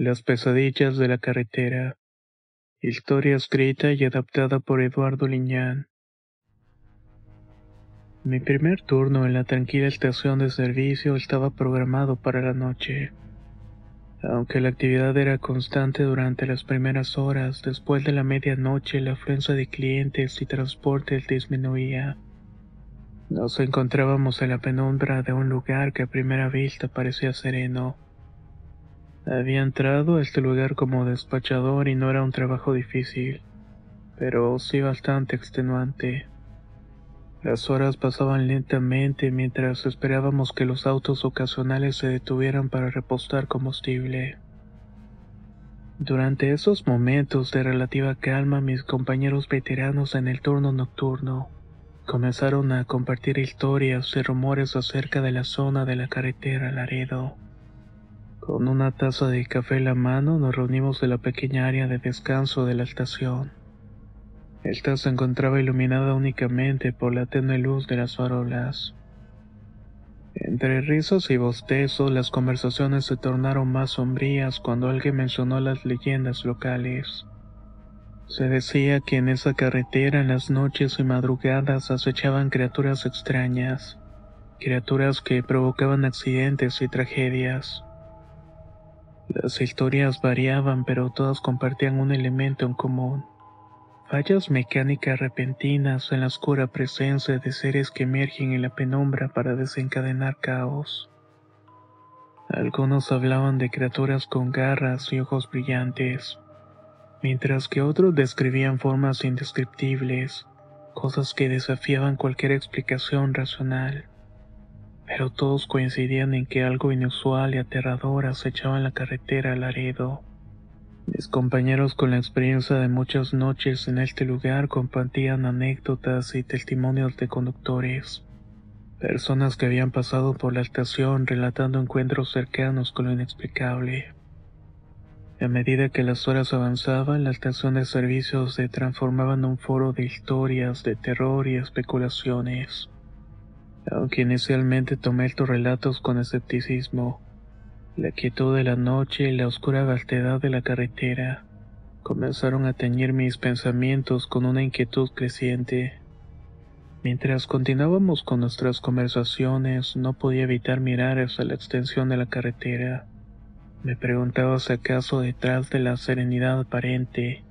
Las pesadillas de la carretera. Historia escrita y adaptada por Eduardo Liñán. Mi primer turno en la tranquila estación de servicio estaba programado para la noche. Aunque la actividad era constante durante las primeras horas, después de la medianoche la afluencia de clientes y transportes disminuía. Nos encontrábamos en la penumbra de un lugar que a primera vista parecía sereno. Había entrado a este lugar como despachador y no era un trabajo difícil, pero sí bastante extenuante. Las horas pasaban lentamente mientras esperábamos que los autos ocasionales se detuvieran para repostar combustible. Durante esos momentos de relativa calma, mis compañeros veteranos en el turno nocturno comenzaron a compartir historias y rumores acerca de la zona de la carretera Laredo. Con una taza de café en la mano nos reunimos en la pequeña área de descanso de la estación. Esta se encontraba iluminada únicamente por la tenue luz de las farolas. Entre risas y bostezos las conversaciones se tornaron más sombrías cuando alguien mencionó las leyendas locales. Se decía que en esa carretera en las noches y madrugadas acechaban criaturas extrañas, criaturas que provocaban accidentes y tragedias. Las historias variaban, pero todas compartían un elemento en común. Fallas mecánicas repentinas en la oscura presencia de seres que emergen en la penumbra para desencadenar caos. Algunos hablaban de criaturas con garras y ojos brillantes, mientras que otros describían formas indescriptibles, cosas que desafiaban cualquier explicación racional pero todos coincidían en que algo inusual y aterrador acechaba en la carretera al Laredo. Mis compañeros con la experiencia de muchas noches en este lugar compartían anécdotas y testimonios de conductores, personas que habían pasado por la estación relatando encuentros cercanos con lo inexplicable. A medida que las horas avanzaban, la estación de servicios se transformaba en un foro de historias de terror y especulaciones. Aunque inicialmente tomé estos relatos con escepticismo, la quietud de la noche y la oscura vastedad de la carretera comenzaron a teñir mis pensamientos con una inquietud creciente. Mientras continuábamos con nuestras conversaciones, no podía evitar mirar hacia la extensión de la carretera. Me preguntaba si acaso detrás de la serenidad aparente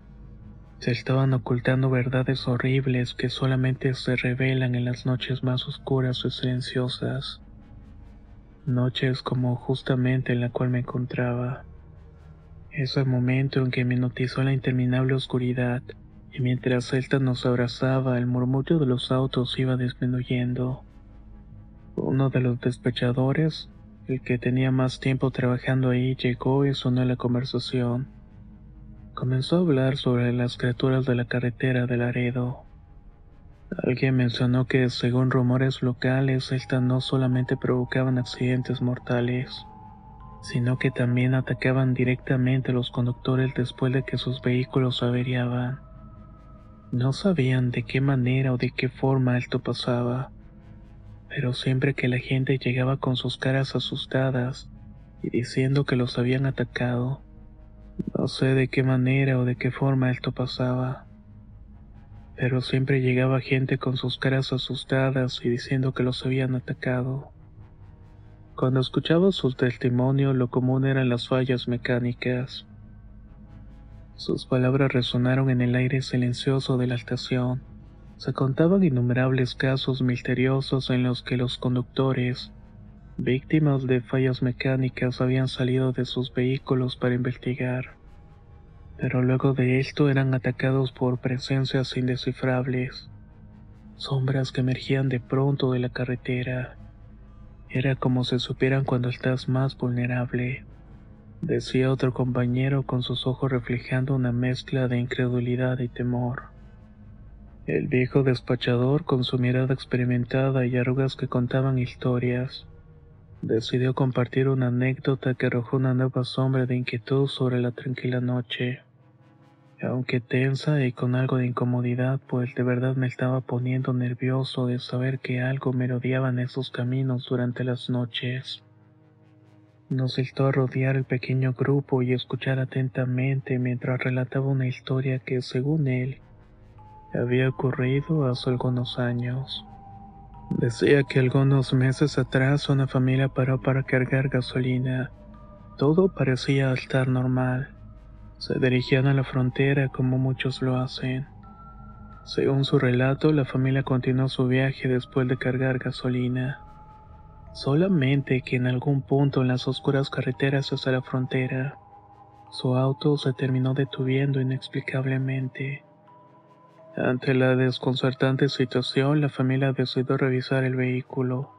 se estaban ocultando verdades horribles que solamente se revelan en las noches más oscuras y silenciosas. Noches como justamente en la cual me encontraba. Ese momento en que me notizó la interminable oscuridad y mientras Celta nos abrazaba el murmullo de los autos iba disminuyendo. Uno de los despechadores, el que tenía más tiempo trabajando ahí, llegó y sonó la conversación. Comenzó a hablar sobre las criaturas de la carretera de Laredo. Alguien mencionó que, según rumores locales, estas no solamente provocaban accidentes mortales, sino que también atacaban directamente a los conductores después de que sus vehículos averiaban. No sabían de qué manera o de qué forma esto pasaba, pero siempre que la gente llegaba con sus caras asustadas y diciendo que los habían atacado, no sé de qué manera o de qué forma esto pasaba, pero siempre llegaba gente con sus caras asustadas y diciendo que los habían atacado. Cuando escuchaba su testimonio lo común eran las fallas mecánicas. Sus palabras resonaron en el aire silencioso de la estación. Se contaban innumerables casos misteriosos en los que los conductores Víctimas de fallas mecánicas habían salido de sus vehículos para investigar, pero luego de esto eran atacados por presencias indescifrables, sombras que emergían de pronto de la carretera. Era como si supieran cuando estás más vulnerable, decía otro compañero con sus ojos reflejando una mezcla de incredulidad y temor. El viejo despachador, con su mirada experimentada y arrugas que contaban historias, decidió compartir una anécdota que arrojó una nueva sombra de inquietud sobre la tranquila noche. Aunque tensa y con algo de incomodidad, pues de verdad me estaba poniendo nervioso de saber que algo me rodeaba en esos caminos durante las noches. Nos a rodear el pequeño grupo y escuchar atentamente mientras relataba una historia que, según él, había ocurrido hace algunos años. Decía que algunos meses atrás una familia paró para cargar gasolina. Todo parecía estar normal. Se dirigían a la frontera como muchos lo hacen. Según su relato, la familia continuó su viaje después de cargar gasolina. Solamente que en algún punto en las oscuras carreteras hacia la frontera, su auto se terminó detuviendo inexplicablemente. Ante la desconcertante situación, la familia decidió revisar el vehículo.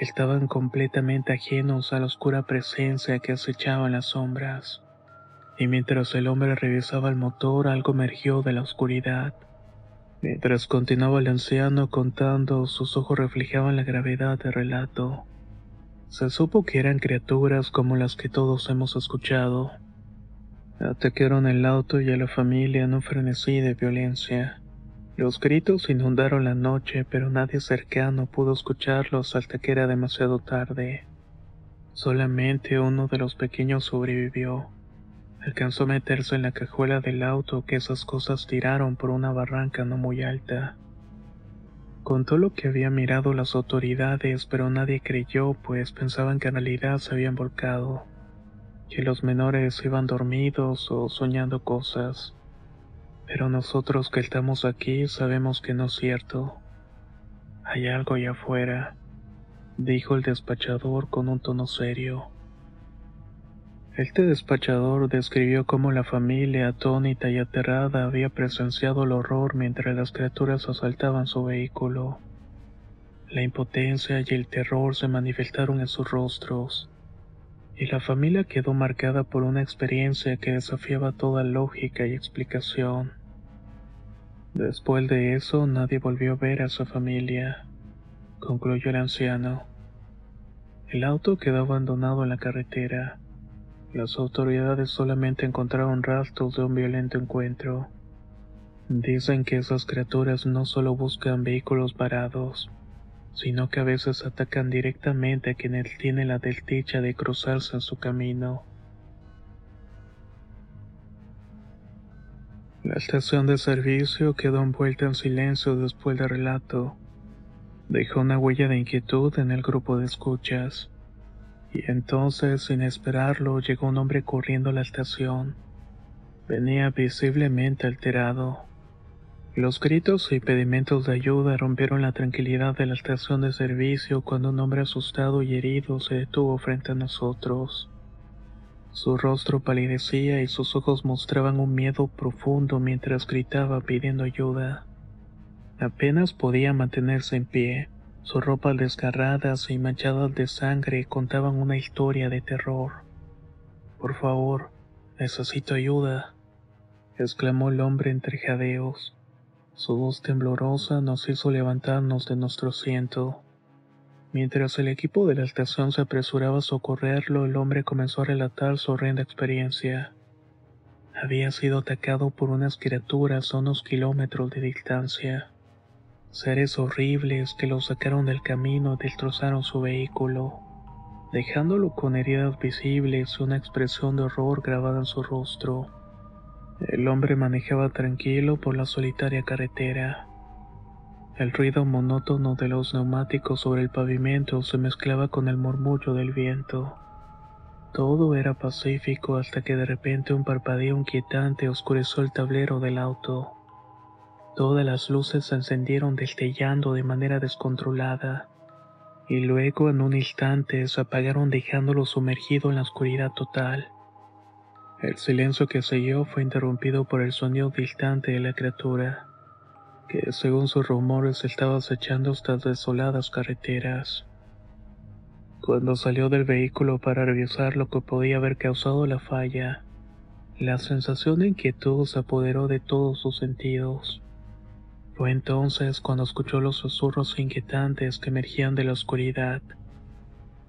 Estaban completamente ajenos a la oscura presencia que acechaba en las sombras. Y mientras el hombre revisaba el motor, algo emergió de la oscuridad. Mientras continuaba el anciano contando, sus ojos reflejaban la gravedad del relato. Se supo que eran criaturas como las que todos hemos escuchado Atacaron el auto y a la familia en un frenesí de violencia. Los gritos inundaron la noche, pero nadie cercano pudo escucharlos hasta que era demasiado tarde. Solamente uno de los pequeños sobrevivió. Alcanzó a meterse en la cajuela del auto que esas cosas tiraron por una barranca no muy alta. Contó lo que había mirado las autoridades, pero nadie creyó, pues pensaban que en realidad se habían volcado que los menores iban dormidos o soñando cosas. Pero nosotros que estamos aquí sabemos que no es cierto. Hay algo allá afuera, dijo el despachador con un tono serio. Este despachador describió cómo la familia, atónita y aterrada, había presenciado el horror mientras las criaturas asaltaban su vehículo. La impotencia y el terror se manifestaron en sus rostros y la familia quedó marcada por una experiencia que desafiaba toda lógica y explicación. Después de eso nadie volvió a ver a su familia, concluyó el anciano. El auto quedó abandonado en la carretera. Las autoridades solamente encontraron rastros de un violento encuentro. Dicen que esas criaturas no solo buscan vehículos varados, sino que a veces atacan directamente a quienes tiene la desdicha de cruzarse en su camino. La estación de servicio quedó envuelta en silencio después del relato. Dejó una huella de inquietud en el grupo de escuchas. Y entonces, sin esperarlo, llegó un hombre corriendo a la estación. Venía visiblemente alterado. Los gritos y pedimentos de ayuda rompieron la tranquilidad de la estación de servicio cuando un hombre asustado y herido se detuvo frente a nosotros. Su rostro palidecía y sus ojos mostraban un miedo profundo mientras gritaba pidiendo ayuda. Apenas podía mantenerse en pie. Sus ropas desgarradas y manchadas de sangre contaban una historia de terror. Por favor, necesito ayuda, exclamó el hombre entre jadeos. Su voz temblorosa nos hizo levantarnos de nuestro asiento. Mientras el equipo de la estación se apresuraba a socorrerlo, el hombre comenzó a relatar su horrenda experiencia. Había sido atacado por unas criaturas a unos kilómetros de distancia. Seres horribles que lo sacaron del camino y destrozaron su vehículo, dejándolo con heridas visibles y una expresión de horror grabada en su rostro. El hombre manejaba tranquilo por la solitaria carretera. El ruido monótono de los neumáticos sobre el pavimento se mezclaba con el murmullo del viento. Todo era pacífico hasta que de repente un parpadeo inquietante oscureció el tablero del auto. Todas las luces se encendieron destellando de manera descontrolada, y luego en un instante se apagaron dejándolo sumergido en la oscuridad total. El silencio que siguió fue interrumpido por el sonido distante de la criatura, que según sus rumores estaba acechando estas desoladas carreteras. Cuando salió del vehículo para revisar lo que podía haber causado la falla, la sensación de inquietud se apoderó de todos sus sentidos. Fue entonces cuando escuchó los susurros inquietantes que emergían de la oscuridad,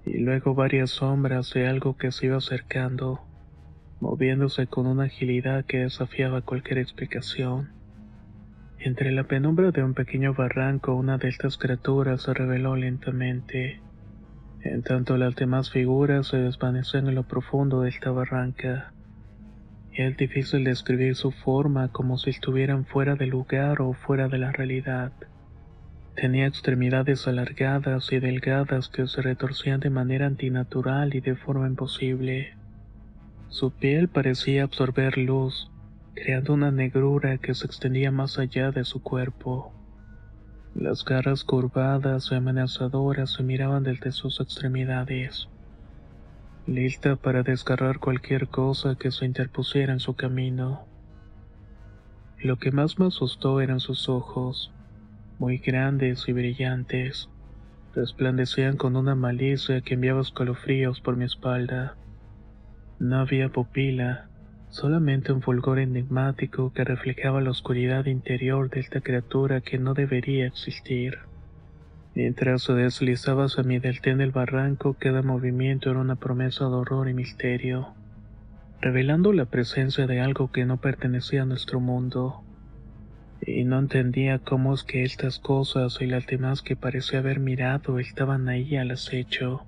y luego varias sombras de algo que se iba acercando, moviéndose con una agilidad que desafiaba cualquier explicación. Entre la penumbra de un pequeño barranco una de estas criaturas se reveló lentamente en tanto las demás figuras se desvanecían en lo profundo de esta barranca. Es difícil describir su forma como si estuvieran fuera de lugar o fuera de la realidad. Tenía extremidades alargadas y delgadas que se retorcían de manera antinatural y de forma imposible. Su piel parecía absorber luz, creando una negrura que se extendía más allá de su cuerpo. Las garras curvadas y amenazadoras se miraban desde sus extremidades, lista para desgarrar cualquier cosa que se interpusiera en su camino. Lo que más me asustó eran sus ojos, muy grandes y brillantes, resplandecían con una malicia que enviaba escalofríos por mi espalda. No había pupila, solamente un fulgor enigmático que reflejaba la oscuridad interior de esta criatura que no debería existir. Mientras se deslizaba hacia mi delta del barranco, cada movimiento era una promesa de horror y misterio, revelando la presencia de algo que no pertenecía a nuestro mundo. Y no entendía cómo es que estas cosas y las demás que parecía haber mirado estaban ahí al acecho.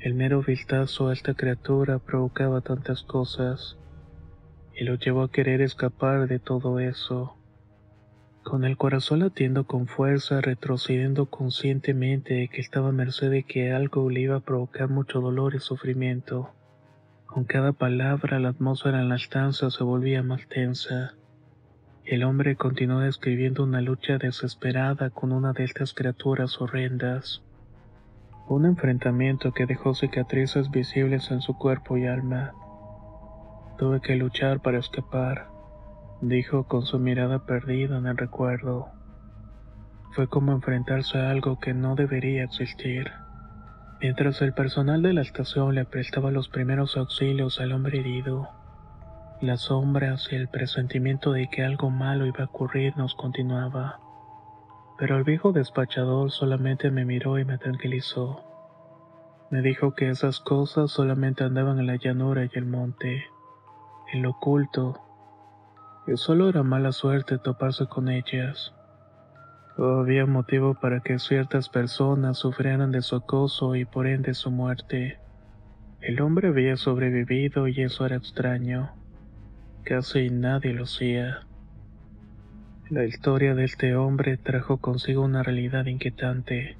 El mero vistazo a esta criatura provocaba tantas cosas y lo llevó a querer escapar de todo eso. Con el corazón latiendo con fuerza, retrocediendo conscientemente de que estaba a merced de que algo le iba a provocar mucho dolor y sufrimiento. Con cada palabra la atmósfera en la estancia se volvía más tensa. El hombre continuó describiendo una lucha desesperada con una de estas criaturas horrendas. Un enfrentamiento que dejó cicatrices visibles en su cuerpo y alma. Tuve que luchar para escapar, dijo con su mirada perdida en el recuerdo. Fue como enfrentarse a algo que no debería existir. Mientras el personal de la estación le prestaba los primeros auxilios al hombre herido, las sombras y el presentimiento de que algo malo iba a ocurrir nos continuaba pero el viejo despachador solamente me miró y me tranquilizó. Me dijo que esas cosas solamente andaban en la llanura y el monte, en lo oculto, que solo era mala suerte toparse con ellas. Había motivo para que ciertas personas sufrieran de su acoso y por ende su muerte. El hombre había sobrevivido y eso era extraño. Casi nadie lo hacía. La historia de este hombre trajo consigo una realidad inquietante.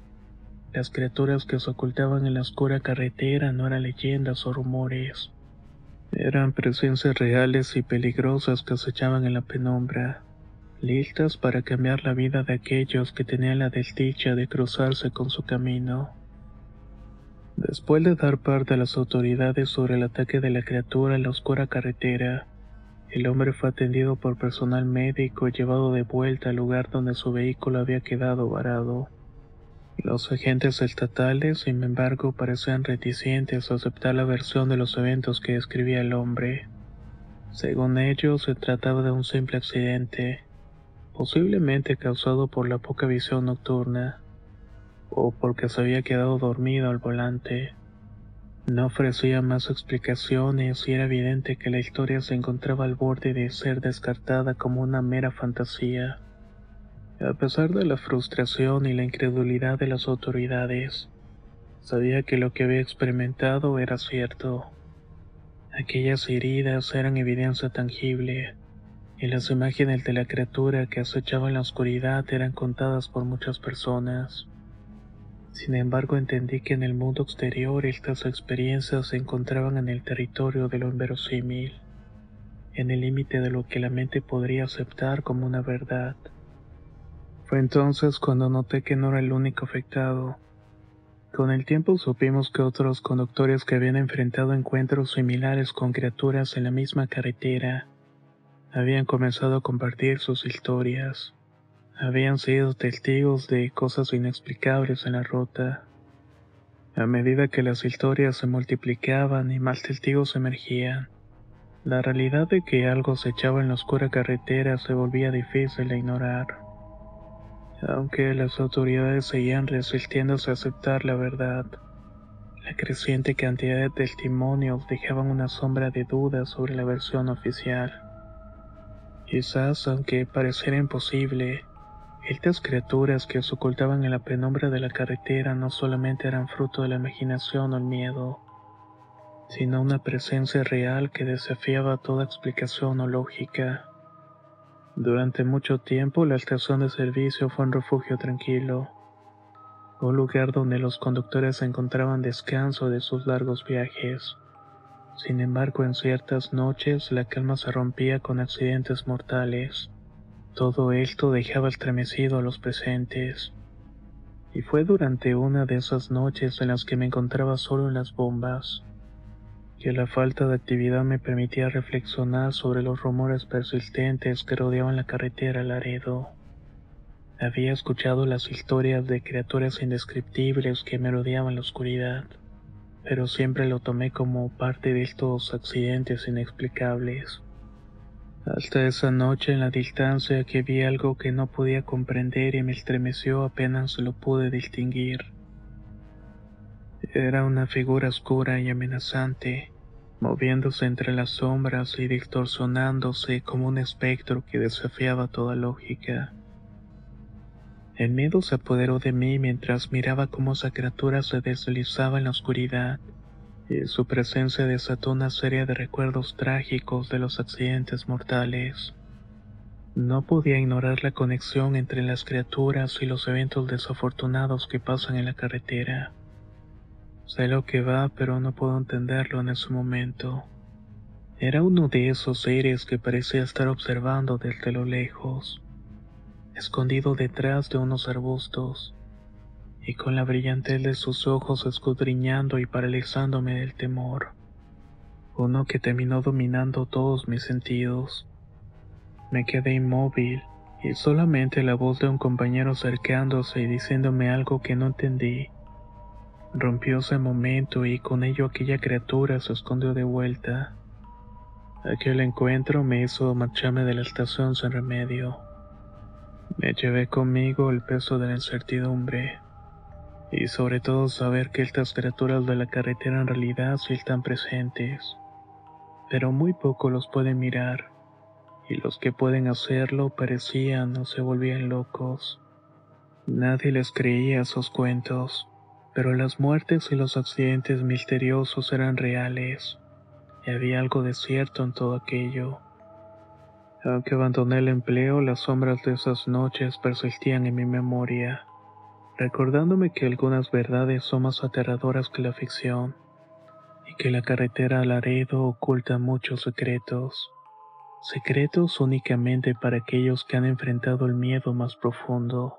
Las criaturas que se ocultaban en la oscura carretera no eran leyendas o rumores. Eran presencias reales y peligrosas que acechaban en la penumbra, listas para cambiar la vida de aquellos que tenían la desdicha de cruzarse con su camino. Después de dar parte a las autoridades sobre el ataque de la criatura en la oscura carretera, el hombre fue atendido por personal médico y llevado de vuelta al lugar donde su vehículo había quedado varado. Los agentes estatales, sin embargo, parecían reticentes a aceptar la versión de los eventos que describía el hombre. Según ellos, se trataba de un simple accidente, posiblemente causado por la poca visión nocturna, o porque se había quedado dormido al volante. No ofrecía más explicaciones y era evidente que la historia se encontraba al borde de ser descartada como una mera fantasía. A pesar de la frustración y la incredulidad de las autoridades, sabía que lo que había experimentado era cierto. Aquellas heridas eran evidencia tangible, y las imágenes de la criatura que acechaba en la oscuridad eran contadas por muchas personas. Sin embargo, entendí que en el mundo exterior estas experiencias se encontraban en el territorio de lo inverosímil, en el límite de lo que la mente podría aceptar como una verdad. Fue entonces cuando noté que no era el único afectado. Con el tiempo supimos que otros conductores que habían enfrentado encuentros similares con criaturas en la misma carretera habían comenzado a compartir sus historias habían sido testigos de cosas inexplicables en la ruta. A medida que las historias se multiplicaban y más testigos emergían, la realidad de que algo se echaba en la oscura carretera se volvía difícil de ignorar. Aunque las autoridades seguían resistiéndose a aceptar la verdad, la creciente cantidad de testimonios dejaban una sombra de dudas sobre la versión oficial. Quizás, aunque pareciera imposible, estas criaturas que se ocultaban en la penumbra de la carretera no solamente eran fruto de la imaginación o el miedo, sino una presencia real que desafiaba toda explicación o lógica. Durante mucho tiempo la estación de servicio fue un refugio tranquilo, un lugar donde los conductores encontraban descanso de sus largos viajes. Sin embargo, en ciertas noches la calma se rompía con accidentes mortales. Todo esto dejaba estremecido a los presentes. Y fue durante una de esas noches en las que me encontraba solo en las bombas, que la falta de actividad me permitía reflexionar sobre los rumores persistentes que rodeaban la carretera Laredo. Había escuchado las historias de criaturas indescriptibles que me rodeaban la oscuridad, pero siempre lo tomé como parte de estos accidentes inexplicables. Hasta esa noche en la distancia que vi algo que no podía comprender y me estremeció apenas lo pude distinguir. Era una figura oscura y amenazante, moviéndose entre las sombras y distorsionándose como un espectro que desafiaba toda lógica. El miedo se apoderó de mí mientras miraba cómo esa criatura se deslizaba en la oscuridad y su presencia desató una serie de recuerdos trágicos de los accidentes mortales. No podía ignorar la conexión entre las criaturas y los eventos desafortunados que pasan en la carretera. Sé lo que va, pero no puedo entenderlo en ese momento. Era uno de esos seres que parecía estar observando desde lo lejos, escondido detrás de unos arbustos y con la brillantez de sus ojos escudriñando y paralizándome del temor. Uno que terminó dominando todos mis sentidos. Me quedé inmóvil y solamente la voz de un compañero acercándose y diciéndome algo que no entendí. Rompió ese momento y con ello aquella criatura se escondió de vuelta. Aquel encuentro me hizo marcharme de la estación sin remedio. Me llevé conmigo el peso de la incertidumbre y sobre todo saber que estas criaturas de la carretera en realidad sí están presentes, pero muy poco los pueden mirar, y los que pueden hacerlo parecían o se volvían locos. Nadie les creía sus cuentos, pero las muertes y los accidentes misteriosos eran reales, y había algo de cierto en todo aquello. Aunque abandoné el empleo, las sombras de esas noches persistían en mi memoria recordándome que algunas verdades son más aterradoras que la ficción y que la carretera al Laredo oculta muchos secretos, secretos únicamente para aquellos que han enfrentado el miedo más profundo.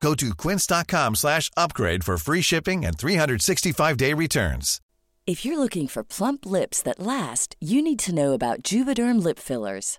Go to quince.com slash upgrade for free shipping and 365-day returns. If you're looking for plump lips that last, you need to know about Juvederm lip fillers.